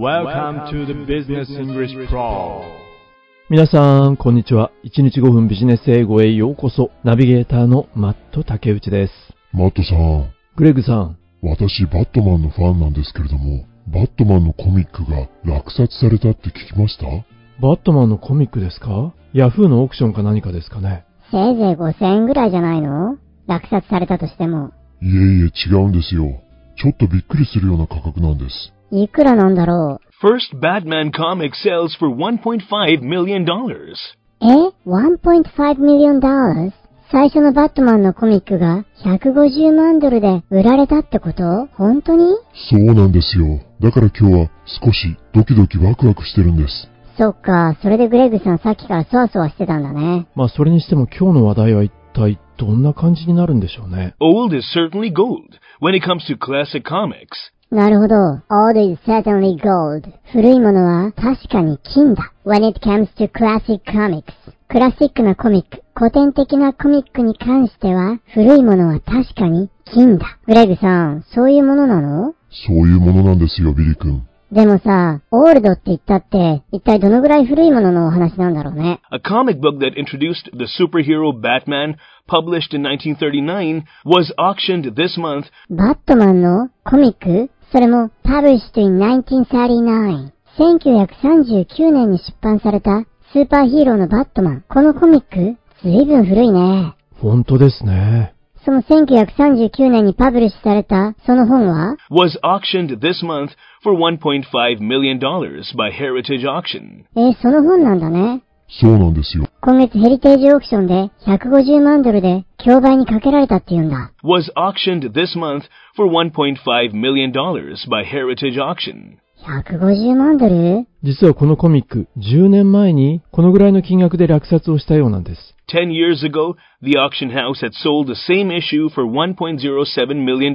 Welcome to the Business English Pro 皆さん、こんにちは。1日5分ビジネス英語へようこそ。ナビゲーターのマット竹内です。マットさん、グレッグさん、私バットマンのファンなんですけれども、バットマンのコミックが落札されたって聞きました？バットマンのコミックですか？ヤフーのオークションか何かですかね？せいぜい5000円ぐらいじゃないの？落札されたとしても。いえいえ違うんですよ。ちょっとびっくりするような価格なんです。いくらなんだろ First Batman comic sells for $1.5 million. う。え ?1.5 million dollars? 最初のバットマンのコミックが150万ドルで売られたってこと？本当に？そうなんですよ。だから今日は少しドキドキワクワクしてるんです。そっか、それでグレッグさんさっきからそわそわしてたんだね。まあそれにしても今日の話題は一体どんな感じになるんでしょうね。Old is certainly gold when it comes to classic comics. なるほど。Old is certainly gold. 古いものは確かに金だ。When it comes to classic comics. クラシックなコミック、古典的なコミックに関しては、古いものは確かに金だ。グレグさん、そういうものなの？そういうものなんですよ、ビリ君。でもさ、オールドって言ったって、一体どのぐらい古いもののお話なんだろうね？A comic book that introduced the superhero Batman, published in 1939, was auctioned this month バットマンのコミック？それも、published in 1939。1939年に出版されたスーパーヒーローのバットマン。このコミック、ずいぶん古いね。本当ですね。その1939年にパブリッシュされたその本は？Was auctioned this month for $1.5 million by Heritage Auction. えーその本なんだね。そうなんですよ。今月ヘリテージオークションで150万ドルで競売にかけられたって言うんだ。Was auctioned this month for $1.5 million by Heritage Auction. 150万ドル実はこのコミック、10年前にこのぐらいの金額で落札をしたようなんです。Ten years ago, the auction house had sold the same issue for $1.07 million.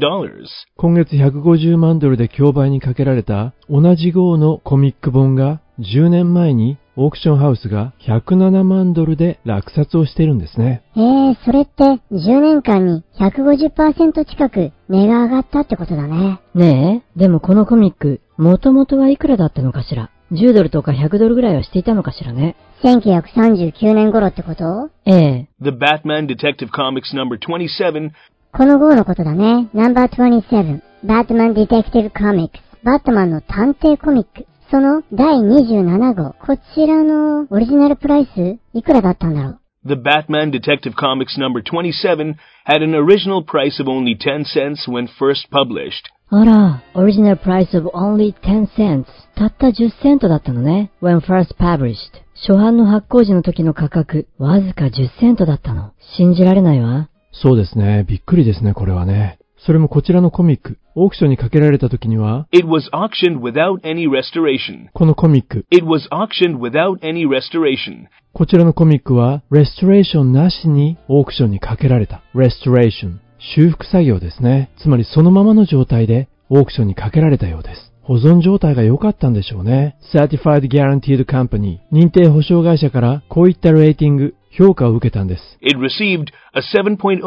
今月150万ドルで競売にかけられた同じ号のコミック本が10年前にオークションハウスが107万ドルで落札をしているんですね。えー、それって10年間に150%近く値が上がったってことだね。ねえ、でもこのコミック、もともとはいくらだったのかしら ?10 ドルとか100ドルぐらいはしていたのかしらね。1939年頃ってこと？ええ、The Batman Detective Comics number 27この号のことだね。ナンバー27。バットマン・ディテクティブ・コミックス。バットマンの探偵コミック。その第27号。こちらのオリジナルプライス、いくらだったんだろう The Batman Detective Comics number 27 had an original price of only 10 cents when first published. あら、オリジナルプライス of only 10 cents。たった10セントだったのね。when first published。初版の発行時の時の価格、わずか10セントだったの。信じられないわ。そうですね。びっくりですね、これはね。それもこちらのコミック、オークションにかけられた時には、It was auctioned without any restoration. このコミック、It was auctioned without any restoration. こちらのコミックは、レストレーションなしにオークションにかけられた。レストレーション。修復作業ですね。つまりそのままの状態でオークションにかけられたようです。保存状態が良かったんでしょうね。Certified Guaranteed Company 認定保証会社からこういったレーティング、評価を受けたんです。It received a 7.0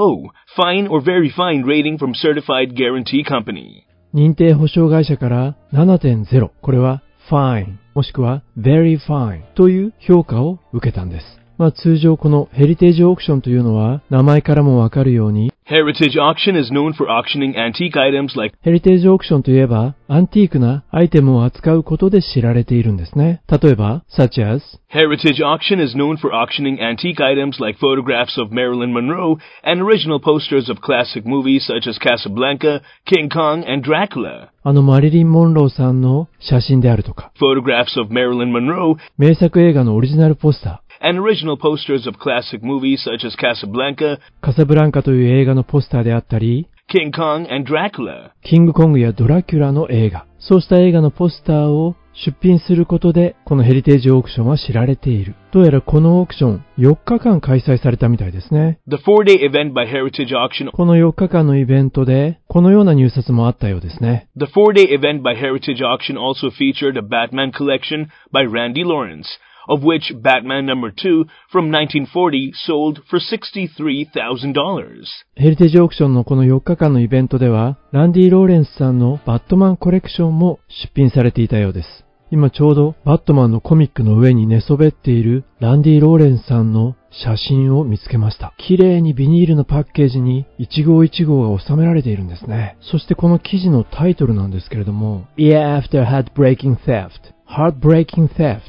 fine or very fine rating from Certified Guarantee Company. 認定保証会社から7.0、これは fine もしくは very fine という評価を受けたんです。まあ通常このヘリテージオークションというのは名前からもわかるように Heritage Auction is known for auctioning antique items like ヘリテージオークションといえばアンティークなアイテムを扱うことで知られているんですね。例えば such as Heritage Auction is known for auctioning antique items like photographs of Marilyn Monroe and original posters of classic movies such as Casablanca, King Kong, and Dracula. あのマリリン・モンローさんの写真であるとか Photographs of Marilyn Monroe 名作映画のオリジナルポスタ and original posters of classic movies such as Casablanca, ー、カサブランカという映画のポスターであったり King Kong, and Dracula. キングコングやドラキュラの映画、そうした映画のポスターを出品することで、このヘリテージオークションは知られている。どうやらこのオークション、4日間開催されたみたいですね。The four-day event by Heritage Auction この4日間のイベントで、このような入札もあったようですね。The four-day event by Heritage Auction also featured a Batman collection by Randy Lawrence, of which Batman number 2 from 1940 sold for $63,000. ヘリテージオークションのこの4日間のイベントでは、ランディ・ローレンスさんのバットマンコレクションも出品されていたようです。今ちょうどバットマンのコミックの上に寝そべっているランディ・ローレンスさんの写真を見つけました。綺麗にビニールのパッケージに一号一号が収められているんですね。そしてこの記事のタイトルなんですけれども Yeah, after heartbreaking theft. Heartbreaking theft.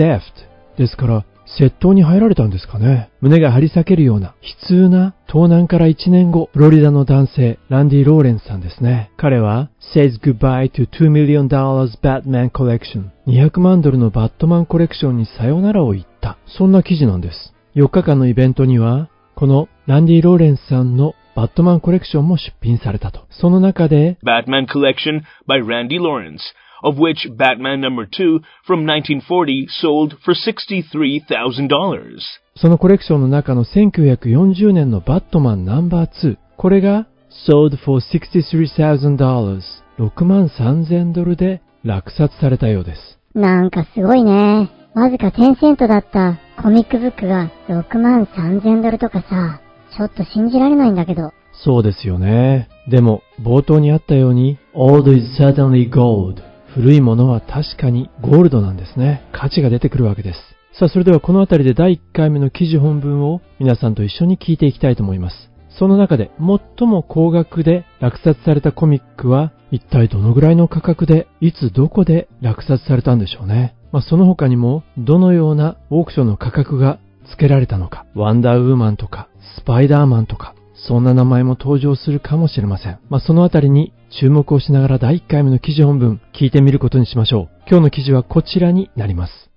Theft. ですから窃盗に入られたんですかね。胸が張り裂けるような悲痛な盗難から1年後、フロリダの男性、ランディ・ローレンスさんですね。彼は、says goodbye to 2 million Batman collection。200万ドルのバットマンコレクションにさよならを言った。そんな記事なんです。4日間のイベントには、このランディ・ローレンスさんのバットマンコレクションも出品されたと。その中で、Batman Collection by Randy Lawrence of which Batman number 2 from 1940 sold for $63,000. そのコレクションの中の1940年のバットマンナンバー2。これが sold for $63,000。6万3000ドルで落札されたようです。なんかすごいね。わずか10セントだったコミックブックが6万3000ドルとかさ、ちょっと信じられないんだけど。そうですよね。でも、冒頭にあったように、Old is certainly gold. 古いものは確かにゴールドなんですね。価値が出てくるわけです。さあ、それではこの辺りで第1回目の記事本文を皆さんと一緒に聞いていきたいと思います。その中で最も高額で落札されたコミックは一体どのぐらいの価格でいつどこで落札されたんでしょうね。まあ、その他にもどのようなオークションの価格が付けられたのか、ワンダーウーマンとかスパイダーマンとかそんな名前も登場するかもしれません。まあ、そのあたりに注目をしながら第1回目の記事本文聞いてみることにしましょう。今日の記事はこちらになります。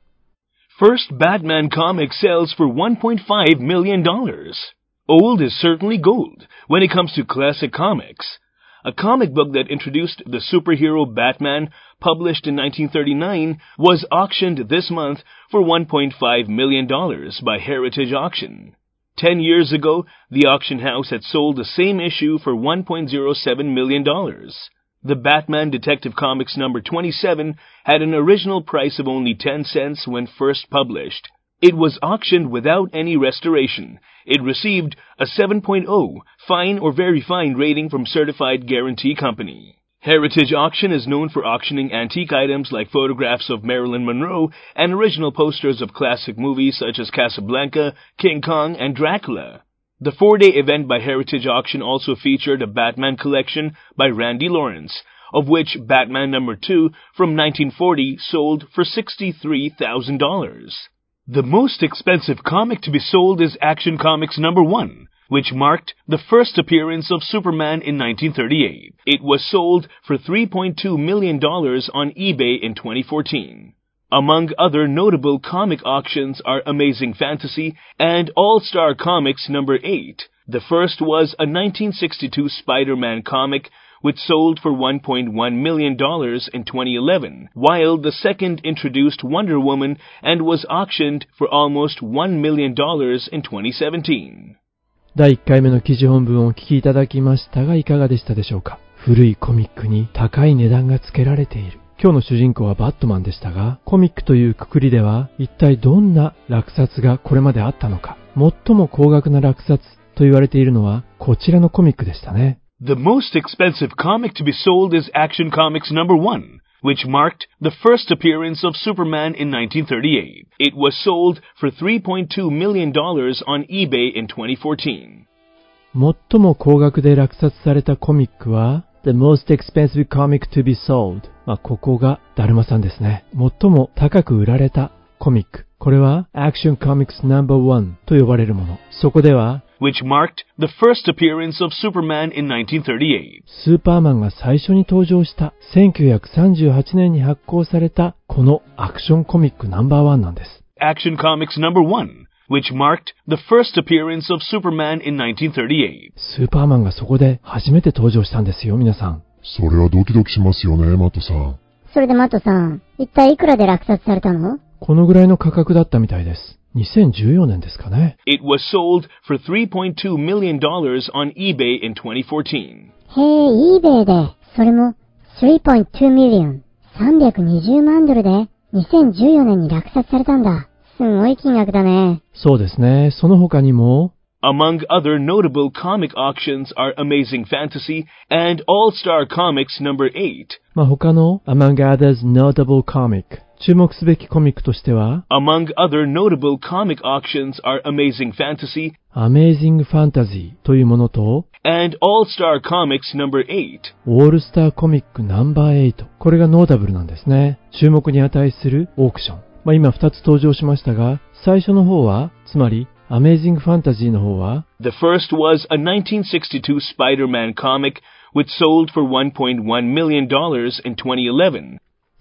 First Batman comic sells for $1.5 million. Old is certainly gold when it comes to classic comics. A comic book that introduced the superhero Batman, published in 1939, was auctioned this month for $1.5 million by Heritage Auction. Ten years ago, the auction house had sold the same issue for $1.07 million. The Batman Detective Comics number 27 had an original price of only 10 cents when first published. It was auctioned without any restoration. It received a 7.0 fine or very fine rating from Certified Guarantee Company. Heritage Auction is known for auctioning antique items like photographs of Marilyn Monroe and original posters of classic movies such as Casablanca, King Kong, and Dracula. The four-day event by Heritage Auction also featured a Batman collection by Randy Lawrence, of which Batman number 2 from 1940 sold for $63,000. The most expensive comic to be sold is Action Comics number 1, which marked the first appearance of Superman in 1938. It was sold for $3.2 million on eBay in 2014. Among other notable comic auctions are Amazing Fantasy and All-Star Comics number 8. The first was a 1962 Spider-Man comic which sold for $1.1 million in 2011, while the second introduced Wonder Woman and was auctioned for almost $1 million in 2017. 第1回目の記事本文をお聞きいただきましたがいかがでしたでしょうか？古いコミックに高い値段が付けられている。今日の主人公はバットマンでしたが、コミックというくくりでは一体どんな落札がこれまであったのか？最も高額な落札と言われているのはこちらのコミックでしたね。The most expensive comic to be sold is Action Comics number 1. Which marked the first appearance of Superman in 1938. It was sold for $3.2 million on eBay in 2014. 最も高額で落札されたコミックは The most expensive comic to be sold まあ、ここがだるまさんですね。最も高く売られたコミック。これは Action Comics No.1 と呼ばれるもの。そこでは which marked the first appearance of Superman in 1938. スーパーマンが最初に登場した1938年に発行されたこのアクションコミックナンバーワンなんです。Action Comics number one. which marked the first appearance of Superman in 1938. スーパーマンがそこで初めて登場したんですよ、皆さん。それはドキドキしますよね、マットさん。それでマットさん、一体いくらで落札されたの？このぐらいの価格だったみたいです。2014年ですかね。It was sold for $3.2 million on eBay in 2014. へえ、eBay で、それも3.2 million、320万ドルで2014年に落札されたんだ。すごい金額だね。そうですね。その他にも、Among other notable comic auctions are Amazing Fantasy and All-Star Comics number 8. まあ他の Among others notable comic 注目すべきコミックとしては、Among other notable comic auctions are Amazing Fantasy Amazing Fantasy というものと、and All Star Comics number 8. オールスターコミックナンバー8。これがノータブルなんですね。注目に値するオークション。まあ今2つ登場しましたが、最初の方は、つまり、Amazing Fantasy の方は、The first was a 1962 Spider-Man comic which sold for $1.1 million in 2011.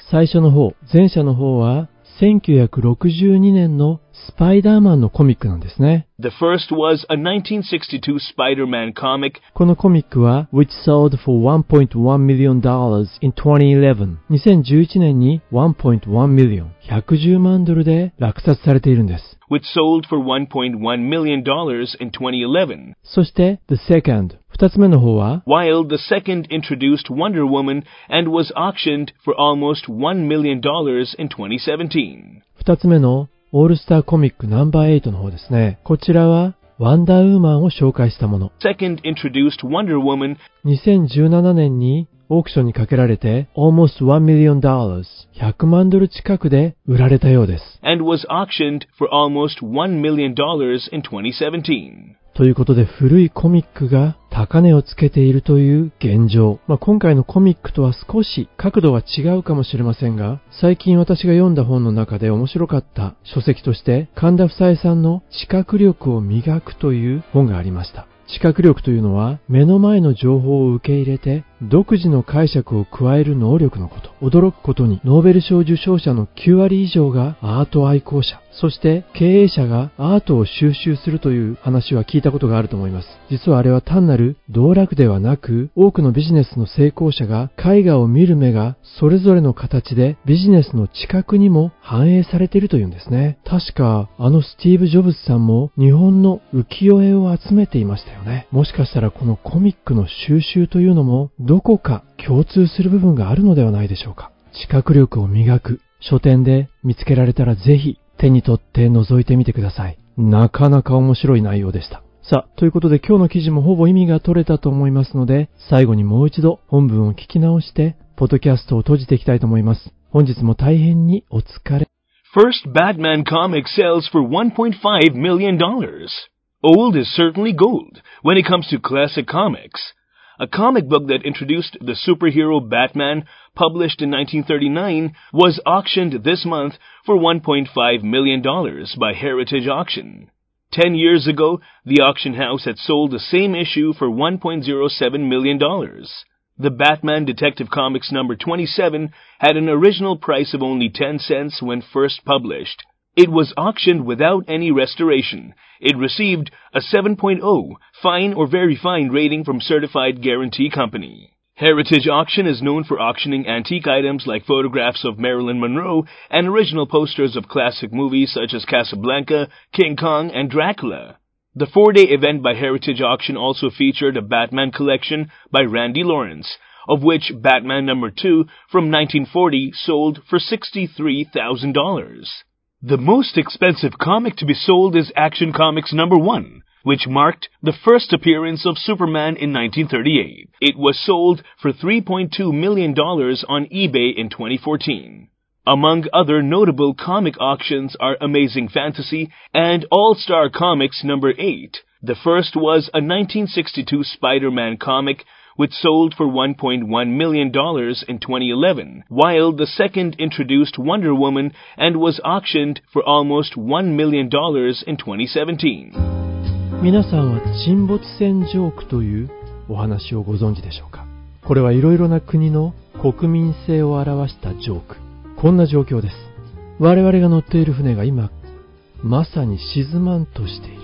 最初の方、前者の方は、1962年のスパイダーマンのコミックなんですね。 The first was a 1962 Spider-Man comic このコミックは、which sold for $1.1 million in 2011。2011年に1.1 million、110万ドルで落札されているんです。 which sold for $1.1 million in 2011, そして、the second、 二つ目の方は、 while the second introduced Wonder Woman and was auctioned for almost $1 million in 2017. 二つ目のオールスターコミックナンバー8の方ですね。こちらは、ワンダーウーマンを紹介したもの。 Second introduced Wonder Woman 2017年にオークションにかけられて、almost $1 million、100万ドル近くで売られたようです。 and was auctioned for almost $1 million in 2017. ということで古いコミックが高値をつけているという現状。まあ、今回のコミックとは少し角度は違うかもしれませんが、最近私が読んだ本の中で面白かった書籍として、神田夫妻さんの知覚力を磨くという本がありました。知覚力というのは目の前の情報を受け入れて独自の解釈を加える能力のこと。驚くことにノーベル賞受賞者の9割以上がアート愛好者。そして経営者がアートを収集するという話は聞いたことがあると思います。実はあれは単なる道楽ではなく多くのビジネスの成功者が絵画を見る目がそれぞれの形でビジネスの知覚にも反映されているというんですね。確かあのスティーブ・ジョブズさんも日本の浮世絵を集めていましたよね。もしかしたらこのコミックの収集というのもどこか共通する部分があるのではないでしょうか。知覚力を磨く書店で見つけられたらぜひ手に取って覗いてみてください。なかなか面白い内容でした。さあ、ということで今日の記事もほぼ意味が取れたと思いますので、最後にもう一度本文を聞き直して、ポッドキャストを閉じていきたいと思います。本日も大変にお疲れ。First Batman comic sells for $1.5 million. Old is certainly gold when it comes to classic comics. A comic book that introduced the superhero Batman, published in 1939, was auctioned this month for $1.5 million by Heritage Auction. Ten years ago, the auction house had sold the same issue for $1.07 million. The Batman Detective Comics number 27 had an original price of only 10 cents when first published. It was auctioned without any restoration. It received a 7.0 fine or very fine rating from Certified Guarantee Company. Heritage Auction is known for auctioning antique items like photographs of Marilyn Monroe and original posters of classic movies such as Casablanca, King Kong, and Dracula. The four-day event by Heritage Auction also featured a Batman collection by Randy Lawrence, of which Batman number 2 from 1940 sold for $63,000. The most expensive comic to be sold is Action Comics number 1, which marked the first appearance of Superman in 1938. It was sold for $3.2 million on eBay in 2014. Among other notable comic auctions are Amazing Fantasy and All Star Comics number 8. The first was a 1962 Spider-Man comic which sold for $1.1 million in 2011, while the second introduced Wonder Woman and was auctioned for almost $1 million in 2017. 皆さんは沈没船ジョークというお話をご存知でしょうかこれはいろいろな国の国民性を表したジョーク。こんな状況です。我々が乗っている船が今、まさに沈まんとしている。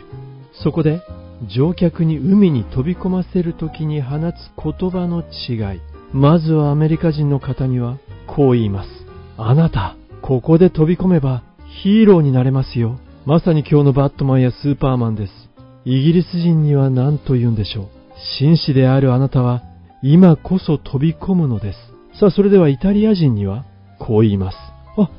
そこで、 乗客に海に飛び込ませるときに放つ言葉の違い。まずはアメリカ人の方には、こう言います。あなた、ここで飛び込めばヒーローになれますよ。まさに今日のバットマンやスーパーマンです。イギリス人には何と言うんでしょう。紳士であるあなたは、今こそ飛び込むのです。さあ、それではイタリア人には、こう言います。あ、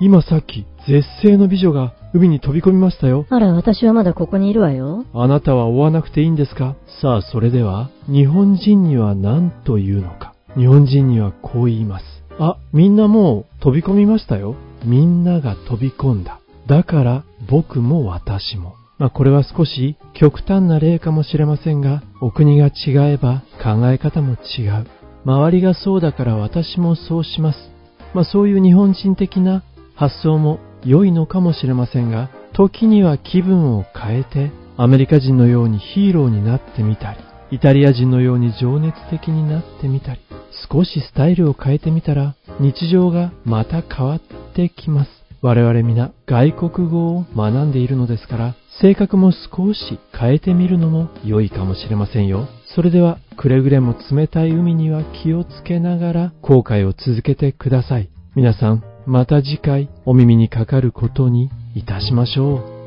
今さっき、絶世の美女が海に飛び込みましたよ。あら、私はまだここにいるわよ。あなたは追わなくていいんですか？さあ、それでは、日本人には何と言うのか？日本人にはこう言います。あ、みんなもう飛び込みましたよ。みんなが飛び込んだ。だから僕も私も。まあこれは少し極端な例かもしれませんが、お国が違えば考え方も違う。周りがそうだから私もそうします。まあそういう日本人的な発想も良いのかもしれませんが、時には気分を変えてアメリカ人のようにヒーローになってみたり、イタリア人のように情熱的になってみたり、少しスタイルを変えてみたら日常がまた変わってきます。我々皆外国語を学んでいるのですから、性格も少し変えてみるのも良いかもしれませんよ。それでは、くれぐれも冷たい海には気をつけながら後悔を続けてください。皆さん、また次回お耳にかかることにいたしましょう。